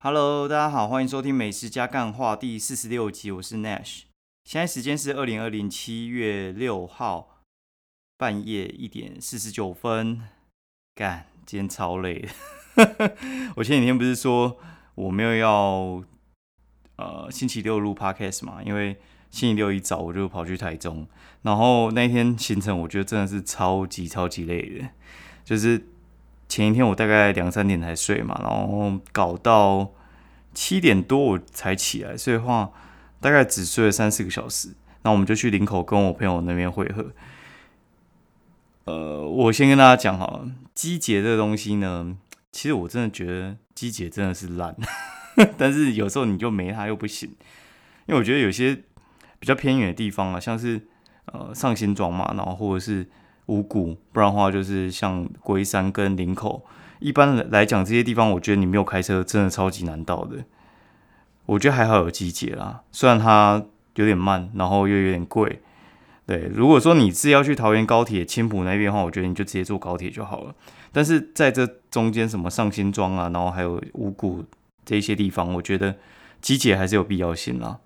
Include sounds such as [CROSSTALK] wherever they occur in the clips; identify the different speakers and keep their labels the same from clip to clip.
Speaker 1: Hello，大家好，欢迎收听《美食加干话》第四十六集，我是 Nash。现在时间是二零二零七月六号半夜一点四十九分。干，今天超累的。[LAUGHS] 我前几天不是说我没有要呃星期六录 Podcast 嘛？因为星期六一早我就跑去台中，然后那天行程我觉得真的是超级超级累的，就是前一天我大概两三点才睡嘛，然后搞到七点多我才起来，所以话大概只睡了三四个小时。那我们就去林口跟我朋友那边会合。呃，我先跟大家讲哈，机捷这个东西呢，其实我真的觉得机捷真的是烂，[LAUGHS] 但是有时候你就没它又不行，因为我觉得有些比较偏远的地方啊，像是呃上新庄嘛，然后或者是五谷，不然的话就是像龟山跟林口，一般来讲这些地方，我觉得你没有开车真的超级难到的。我觉得还好有机捷啦，虽然它有点慢，然后又有点贵。对，如果说你是要去桃园高铁青浦那边的话，我觉得你就直接坐高铁就好了。但是在这中间，什么上新庄啊，然后还有五谷这些地方，我觉得机捷还是有必要性啦。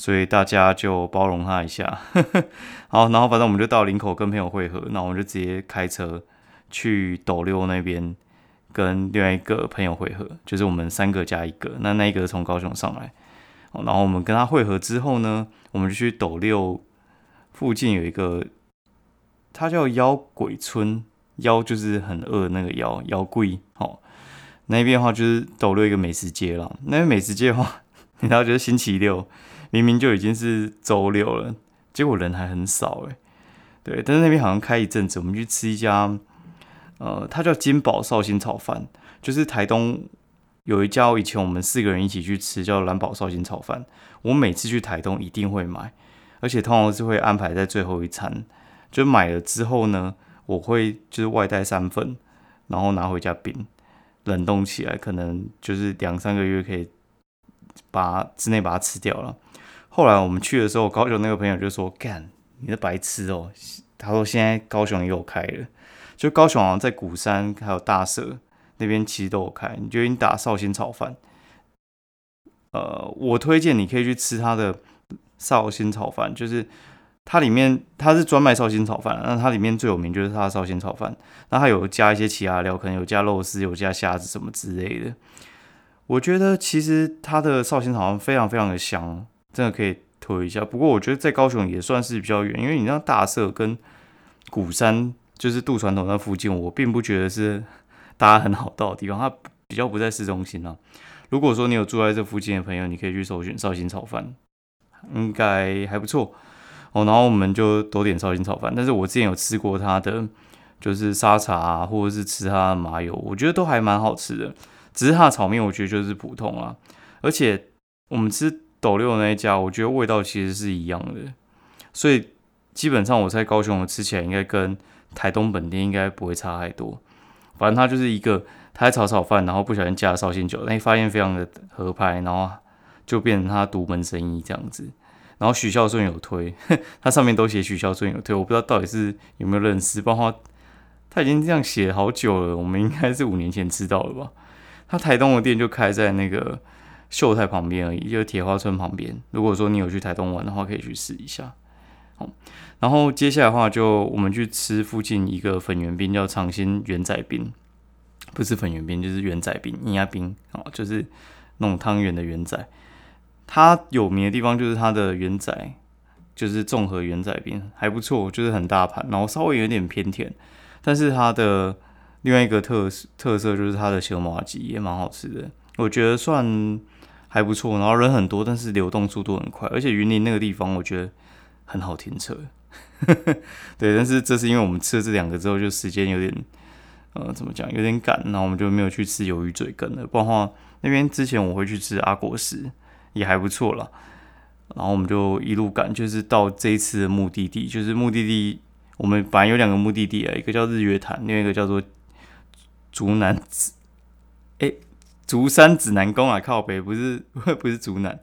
Speaker 1: 所以大家就包容他一下。[LAUGHS] 好，然后反正我们就到林口跟朋友会合，那我们就直接开车去斗六那边跟另外一个朋友会合，就是我们三个加一个。那那一个从高雄上来，然后我们跟他会合之后呢，我们就去斗六。附近有一个，它叫妖鬼村，妖就是很饿那个妖，妖贵哦。那边的话就是斗六一个美食街了。那边美食街的话，[LAUGHS] 你知道就是星期六，明明就已经是周六了，结果人还很少哎。对，但是那边好像开一阵子，我们去吃一家，呃，它叫金宝绍兴炒饭，就是台东有一家以前我们四个人一起去吃，叫蓝宝绍兴炒饭。我每次去台东一定会买。而且通常是会安排在最后一餐，就买了之后呢，我会就是外带三份，然后拿回家冰，冷冻起来，可能就是两三个月可以把之内把它吃掉了。后来我们去的时候，高雄那个朋友就说：“干，你的白痴哦！”他说：“现在高雄也有开了，就高雄好像在鼓山还有大社那边其实都有开。你觉得你打绍兴炒饭，呃，我推荐你可以去吃他的。”绍兴炒饭就是它里面它是专卖绍兴炒饭，那它里面最有名就是它的绍兴炒饭，那它有加一些其他料，可能有加肉丝，有加虾子什么之类的。我觉得其实它的绍兴炒饭非常非常的香，真的可以推一下。不过我觉得在高雄也算是比较远，因为你像大社跟鼓山就是渡船头那附近，我并不觉得是大家很好到的地方，它比较不在市中心啊。如果说你有住在这附近的朋友，你可以去搜寻绍兴炒饭。应该还不错哦，然后我们就多点绍兴炒饭。但是我之前有吃过它的，就是沙茶啊，或者是吃它的麻油，我觉得都还蛮好吃的。只是它的炒面，我觉得就是普通啊。而且我们吃斗六那一家，我觉得味道其实是一样的。所以基本上我在高雄吃起来，应该跟台东本店应该不会差太多。反正它就是一个，他在炒炒饭，然后不小心加了绍兴酒，那发现非常的合拍，然后。就变成他独门生意这样子，然后许孝顺有推，[LAUGHS] 他上面都写许孝顺有推，我不知道到底是有没有认识，包括他已经这样写好久了，我们应该是五年前知道了吧？他台东的店就开在那个秀泰旁边而已，就是铁花村旁边。如果说你有去台东玩的话，可以去试一下。好，然后接下来的话，就我们去吃附近一个粉圆冰，叫长兴圆仔冰，不是粉圆冰，就是圆仔冰、银牙冰哦，就是那种汤圆的圆仔。它有名的地方就是它的圆仔，就是综合圆仔冰还不错，就是很大盘，然后稍微有点偏甜。但是它的另外一个特特色就是它的小麻鸡也蛮好吃的，我觉得算还不错。然后人很多，但是流动速度很快，而且云林那个地方我觉得很好停车。[LAUGHS] 对，但是这是因为我们吃了这两个之后，就时间有点呃怎么讲，有点赶，然后我们就没有去吃鱿鱼嘴羹了。不然的话，那边之前我会去吃阿果食。也还不错了，然后我们就一路赶，就是到这一次的目的地，就是目的地，我们本来有两个目的地啊，一个叫日月潭，另外一个叫做竹南，竹山指南宫啊，靠北不是 [LAUGHS] 不是竹南，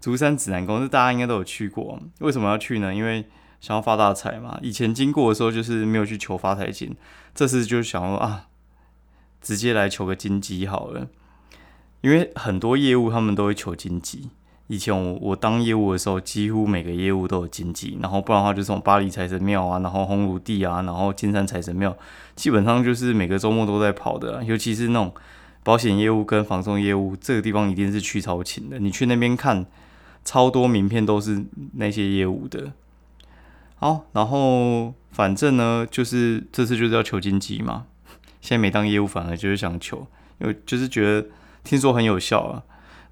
Speaker 1: 竹山指南宫是大家应该都有去过，为什么要去呢？因为想要发大财嘛，以前经过的时候就是没有去求发财金，这次就想说啊，直接来求个金鸡好了。因为很多业务他们都会求经济。以前我我当业务的时候，几乎每个业务都有经济，然后不然的话就是从巴黎财神庙啊，然后红炉地啊，然后金山财神庙，基本上就是每个周末都在跑的。尤其是那种保险业务跟房送业务，这个地方一定是去超勤的。你去那边看，超多名片都是那些业务的。好，然后反正呢，就是这次就是要求经济嘛。现在每当业务反而就是想求，因为就是觉得听说很有效啊。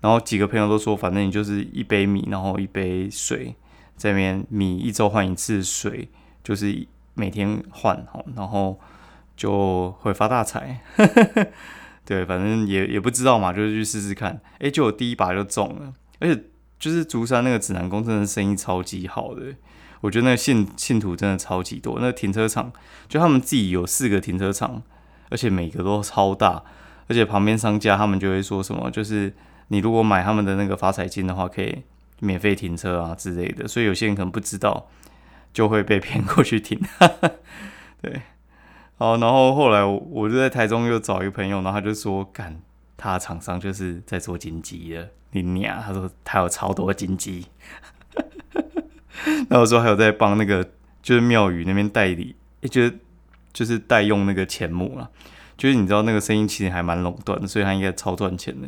Speaker 1: 然后几个朋友都说，反正你就是一杯米，然后一杯水，这边米一周换一次，水就是每天换，好，然后就会发大财。对，反正也也不知道嘛，就是去试试看。哎，就我第一把就中了，而且就是竹山那个指南宫真的生意超级好的，我觉得那个信信徒真的超级多。那停车场就他们自己有四个停车场，而且每个都超大，而且旁边商家他们就会说什么，就是。你如果买他们的那个发财金的话，可以免费停车啊之类的，所以有些人可能不知道，就会被骗过去停。[LAUGHS] 对，好，然后后来我就在台中又找一个朋友，然后他就说，干，他厂商就是在做金鸡的，你娘，他说他有超多金鸡，[LAUGHS] 然后说还有在帮那个就是庙宇那边代理，也觉得就是代用那个钱母啊，就是你知道那个声音其实还蛮垄断的，所以他应该超赚钱的。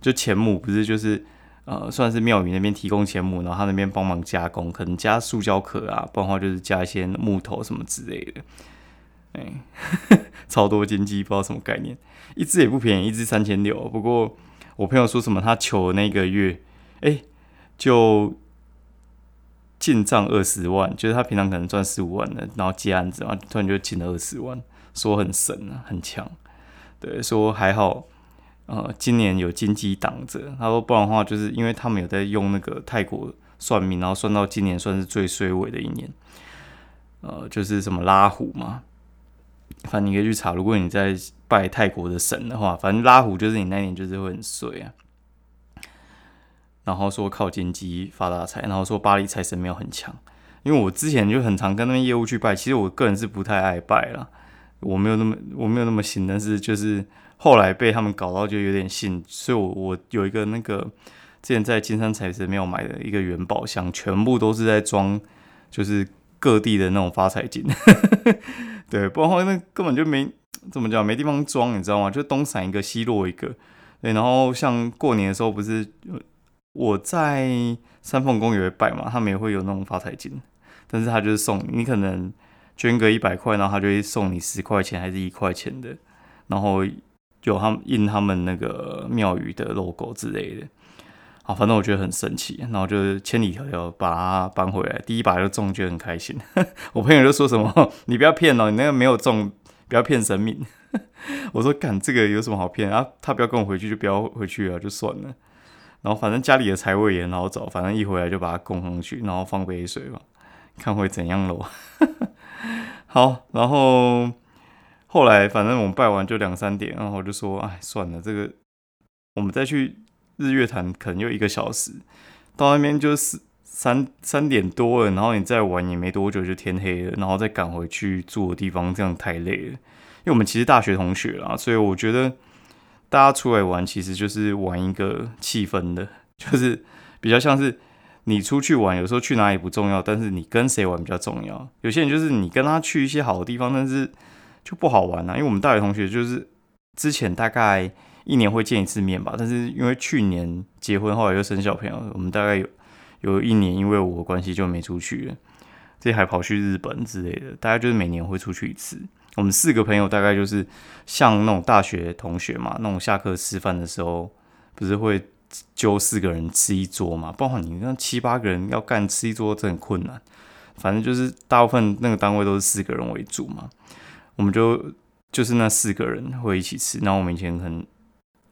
Speaker 1: 就钱母不是就是呃算是庙宇那边提供钱母，然后他那边帮忙加工，可能加塑胶壳啊，不然的话就是加一些木头什么之类的。哎，[LAUGHS] 超多金鸡，不知道什么概念，一只也不便宜，一只三千六。不过我朋友说什么，他求那个月，哎，就进账二十万，就是他平常可能赚十五万的，然后接案子嘛，突然就进了二十万，说很神啊，很强。对，说还好。呃，今年有金鸡挡着，他说不然的话，就是因为他们有在用那个泰国算命，然后算到今年算是最衰尾的一年，呃，就是什么拉虎嘛，反正你可以去查，如果你在拜泰国的神的话，反正拉虎就是你那年就是会很衰啊。然后说靠金鸡发大财，然后说巴黎财神庙很强，因为我之前就很常跟那边业务去拜，其实我个人是不太爱拜了，我没有那么我没有那么信，但是就是。后来被他们搞到就有点信，所以我我有一个那个之前在金山财神庙买的一个元宝箱，全部都是在装，就是各地的那种发财金，[LAUGHS] 对，不然话那根本就没怎么讲，没地方装，你知道吗？就东散一个西落一个，对，然后像过年的时候不是我在三凤宫也会拜嘛，他们也会有那种发财金，但是他就是送你可能捐个一百块，然后他就会送你十块钱还是一块钱的，然后。有他们印他们那个庙宇的 logo 之类的，啊，反正我觉得很神奇，然后就是千里迢迢把它搬回来，第一把就中，就很开心。[LAUGHS] 我朋友就说什么：“ [LAUGHS] 你不要骗哦，你那个没有中，不要骗神明。[LAUGHS] ”我说：“干这个有什么好骗啊？他不要跟我回去，就不要回去了，就算了。然后反正家里的财位也很好找，反正一回来就把它供上去，然后放杯水吧，看会怎样喽。好，然后。后来反正我们拜完就两三点，然后我就说，哎，算了，这个我们再去日月潭可能又一个小时，到那边就是三三点多了，然后你再玩也没多久就天黑了，然后再赶回去住的地方，这样太累了。因为我们其实大学同学啦，所以我觉得大家出来玩其实就是玩一个气氛的，就是比较像是你出去玩，有时候去哪里不重要，但是你跟谁玩比较重要。有些人就是你跟他去一些好的地方，但是。就不好玩了，因为我们大学同学就是之前大概一年会见一次面吧，但是因为去年结婚，后来又生小朋友，我们大概有有一年因为我的关系就没出去了，这还跑去日本之类的，大概就是每年会出去一次。我们四个朋友大概就是像那种大学同学嘛，那种下课吃饭的时候，不是会揪四个人吃一桌嘛？包括你那七八个人要干吃一桌，这很困难。反正就是大部分那个单位都是四个人为主嘛。我们就就是那四个人会一起吃，那我们以前很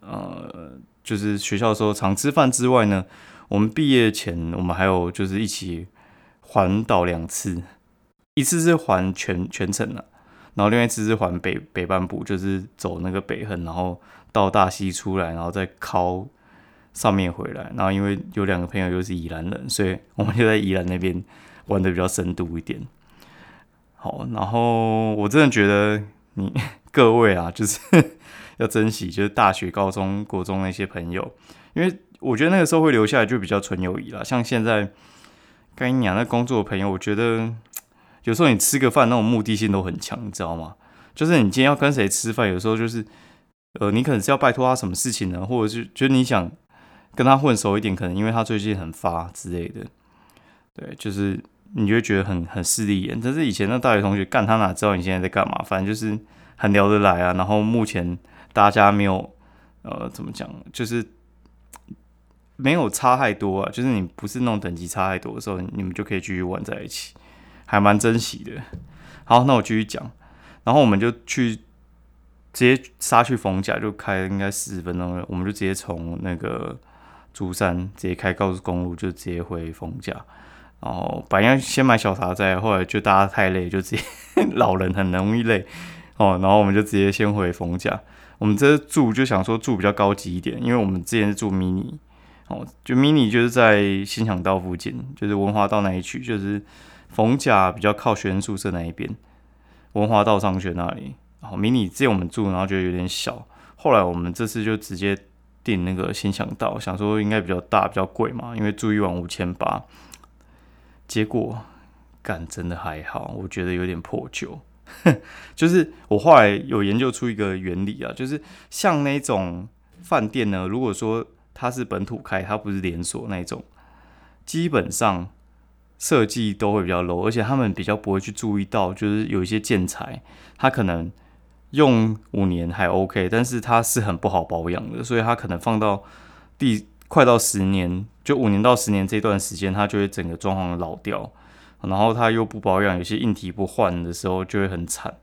Speaker 1: 呃，就是学校的时候常吃饭之外呢，我们毕业前我们还有就是一起环岛两次，一次是环全全程的，然后另外一次是环北北半部，就是走那个北横，然后到大溪出来，然后再靠上面回来，然后因为有两个朋友又是宜兰人，所以我们就在宜兰那边玩的比较深度一点。好，然后我真的觉得你 [LAUGHS] 各位啊，就是要珍惜，就是大学、高中、国中那些朋友，因为我觉得那个时候会留下来就比较纯友谊了。像现在跟你讲那工作朋友，我觉得有时候你吃个饭那种目的性都很强，你知道吗？就是你今天要跟谁吃饭，有时候就是呃，你可能是要拜托他什么事情呢，或者是觉得你想跟他混熟一点，可能因为他最近很发之类的，对，就是。你就会觉得很很势利眼，但是以前那大学同学干他哪知道你现在在干嘛？反正就是很聊得来啊。然后目前大家没有呃怎么讲，就是没有差太多啊。就是你不是那种等级差太多的时候，你们就可以继续玩在一起，还蛮珍惜的。好，那我继续讲。然后我们就去直接杀去逢甲，就开应该四十分钟了。我们就直接从那个竹山直接开高速公路，就直接回逢甲。然后本来先买小茶在，后来就大家太累，就直接 [LAUGHS] 老人很容易累哦。然后我们就直接先回逢甲。我们这住就想说住比较高级一点，因为我们之前是住 mini 哦，就 mini 就是在新港道附近，就是文华道那一区，就是逢甲比较靠学生宿舍那一边，文华道上学那里。然后 mini 之前我们住，然后觉得有点小，后来我们这次就直接订那个新港道，想说应该比较大，比较贵嘛，因为住一晚五千八。结果，干真的还好，我觉得有点破旧。[LAUGHS] 就是我后来有研究出一个原理啊，就是像那种饭店呢，如果说它是本土开，它不是连锁那种，基本上设计都会比较 low，而且他们比较不会去注意到，就是有一些建材，它可能用五年还 OK，但是它是很不好保养的，所以它可能放到第。快到十年，就五年到十年这段时间，它就会整个装潢老掉，然后它又不保养，有些硬体不换的时候就会很惨。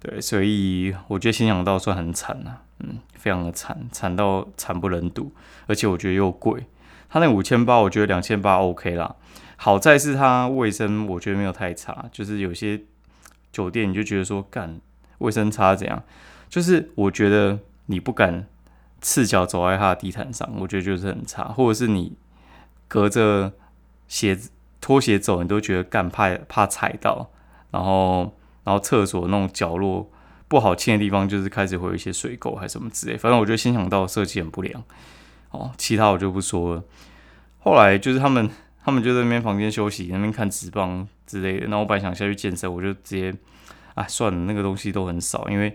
Speaker 1: 对，所以我觉得新想道算很惨呐，嗯，非常的惨，惨到惨不忍睹，而且我觉得又贵。它那五千八，我觉得两千八 OK 啦。好在是它卫生，我觉得没有太差，就是有些酒店你就觉得说干卫生差怎样，就是我觉得你不敢。赤脚走在他的地毯上，我觉得就是很差，或者是你隔着鞋子拖鞋走，你都觉得干怕怕踩到，然后然后厕所那种角落不好清的地方，就是开始会有一些水垢还是什么之类。反正我觉得先想到设计很不良哦，其他我就不说了。后来就是他们他们就在那边房间休息，那边看纸棒之类的。那我本来想下去健身，我就直接啊算了，那个东西都很少，因为。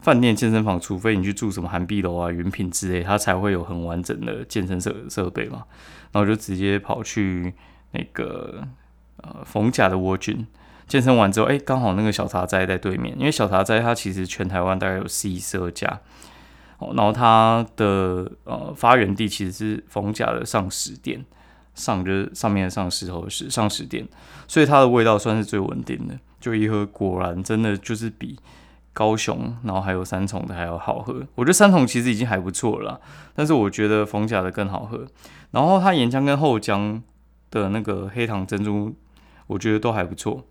Speaker 1: 饭店健身房，除非你去住什么韩碧楼啊、云品之类，它才会有很完整的健身设设备嘛。然后就直接跑去那个呃逢甲的蜗菌健身完之后，哎，刚好那个小茶斋在对面，因为小茶斋它其实全台湾大概有十十二家，哦，然后它的呃发源地其实是逢甲的上石店，上就是上面的上石头石上石店，所以它的味道算是最稳定的。就一喝，果然真的就是比。高雄，然后还有三重的还要好喝，我觉得三重其实已经还不错了，但是我觉得逢甲的更好喝。然后它岩浆跟后浆的那个黑糖珍珠，我觉得都还不错。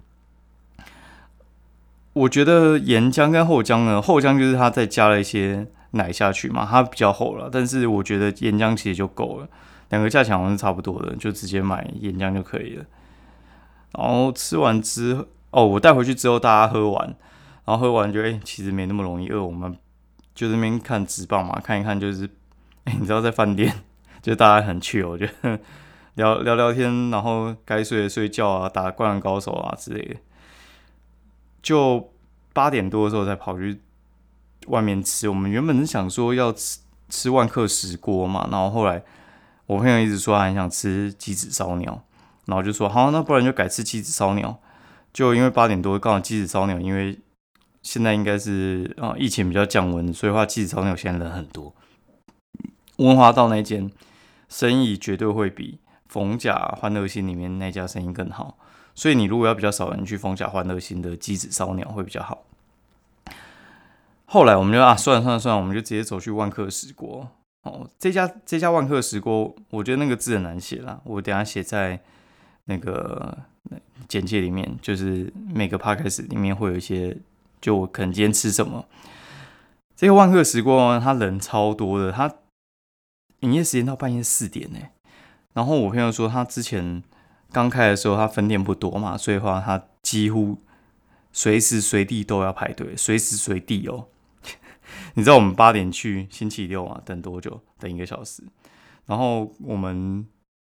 Speaker 1: 我觉得岩浆跟后浆呢，后浆就是它再加了一些奶下去嘛，它比较厚了，但是我觉得岩浆其实就够了，两个价钱好像是差不多的，就直接买岩浆就可以了。然后吃完之，哦，我带回去之后大家喝完。然后喝完就哎，其实没那么容易饿。我们就那边看纸棒嘛，看一看就是，哎，你知道在饭店 [LAUGHS] 就大家很趣，我觉得聊聊聊天，然后该睡的睡觉啊，打灌篮高手啊之类的。就八点多的时候才跑去外面吃。我们原本是想说要吃吃万客石锅嘛，然后后来我朋友一直说很想吃鸡子烧鸟，然后就说好，那不然就改吃鸡子烧鸟。就因为八点多刚好鸡子烧鸟，因为现在应该是啊，疫情比较降温，所以话鸡子烧鸟现在人很多。文华道那间生意绝对会比逢甲欢乐星里面那家生意更好，所以你如果要比较少人去逢甲欢乐星的鸡子烧鸟会比较好。后来我们就啊，算了算了算了，我们就直接走去万客石锅。哦，这家这家万客石锅，我觉得那个字很难写啦，我等下写在那个简介里面，就是每个 p a c k a g e 里面会有一些。就我可能今天吃什么？这个万客时光，他人超多的，他营业时间到半夜四点呢。然后我朋友说，他之前刚开的时候，他分店不多嘛，所以话他几乎随时随地都要排队，随时随地哦。[LAUGHS] 你知道我们八点去星期六啊，等多久？等一个小时。然后我们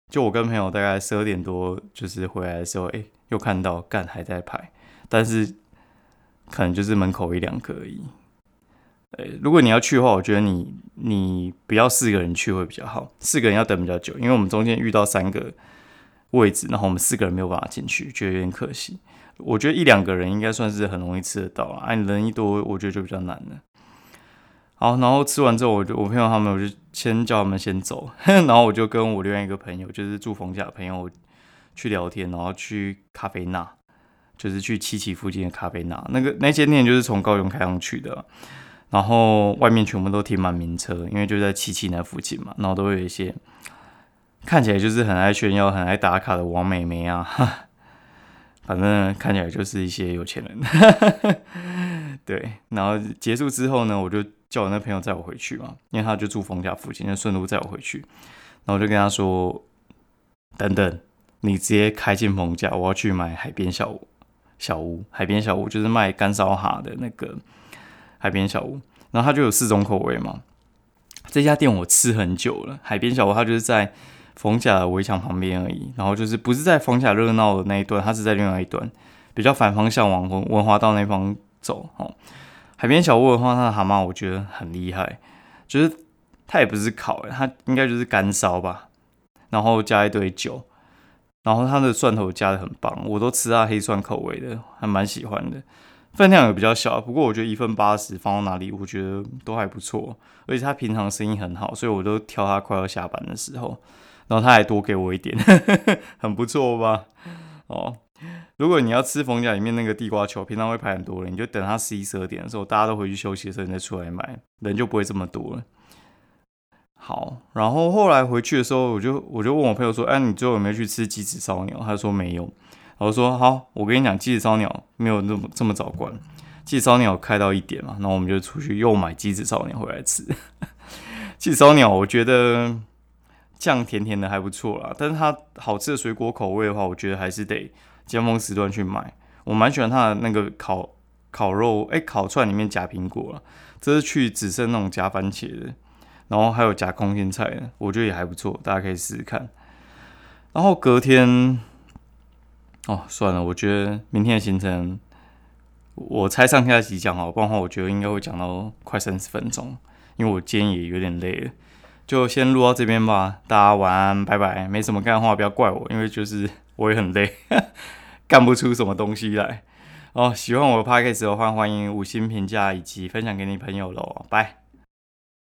Speaker 1: 就我跟朋友大概十二点多就是回来的时候，哎，又看到干还在排，但是可能就是门口一两个而已。呃，如果你要去的话，我觉得你你不要四个人去会比较好，四个人要等比较久，因为我们中间遇到三个位置，然后我们四个人没有办法进去，觉得有点可惜。我觉得一两个人应该算是很容易吃得到啊，你人一多，我觉得就比较难了。好，然后吃完之后，我就我朋友他们，我就先叫他们先走，[LAUGHS] 然后我就跟我另外一个朋友，就是住逢甲的朋友去聊天，然后去咖啡那，就是去七七附近的咖啡那，那个那间店就是从高雄开上去的。然后外面全部都停满名车，因为就在七七那附近嘛。然后都会有一些看起来就是很爱炫耀、很爱打卡的王美眉啊，[LAUGHS] 反正看起来就是一些有钱人。[LAUGHS] 对，然后结束之后呢，我就叫我那朋友载我回去嘛，因为他就住冯家附近，就顺路载我回去。然后我就跟他说：“等等，你直接开进冯家，我要去买海边小屋小屋。海边小屋就是卖干烧哈的那个。”海边小屋，然后它就有四种口味嘛。这家店我吃很久了，海边小屋它就是在逢甲的围墙旁边而已，然后就是不是在逢甲热闹的那一段，它是在另外一段，比较反方向往文文华道那方走。哦，海边小屋的话，它的蛤蟆我觉得很厉害，就是它也不是烤，它应该就是干烧吧，然后加一堆酒，然后它的蒜头加的很棒，我都吃它黑蒜口味的，还蛮喜欢的。分量也比较小，不过我觉得一份八十放到哪里，我觉得都还不错。而且他平常生意很好，所以我都挑他快要下班的时候，然后他还多给我一点，[LAUGHS] 很不错吧？哦，如果你要吃冯家里面那个地瓜球，平常会排很多人，你就等他十一十二点的时候，大家都回去休息的时候，你再出来买，人就不会这么多了。好，然后后来回去的时候，我就我就问我朋友说：“哎，你最后有没有去吃鸡子烧鸟？”他说没有。我说好，我跟你讲，鸡子烧鸟没有那么这么早关，鸡子烧鸟开到一点嘛，然后我们就出去又买鸡子烧鸟回来吃。[LAUGHS] 鸡子烧鸟我觉得酱甜甜的还不错啦，但是它好吃的水果口味的话，我觉得还是得尖峰时段去买。我蛮喜欢它的那个烤烤肉，哎，烤串里面夹苹果了，这是去只剩那种夹番茄的，然后还有夹空心菜的，我觉得也还不错，大家可以试试看。然后隔天。哦，算了，我觉得明天的行程，我猜上下集讲好，不然的话，我觉得应该会讲到快三十分钟，因为我今天也有点累了，就先录到这边吧。大家晚安，拜拜。没什么干的话，不要怪我，因为就是我也很累，[LAUGHS] 干不出什么东西来。哦，喜欢我的 podcast 的话，欢迎五星评价以及分享给你朋友喽，拜。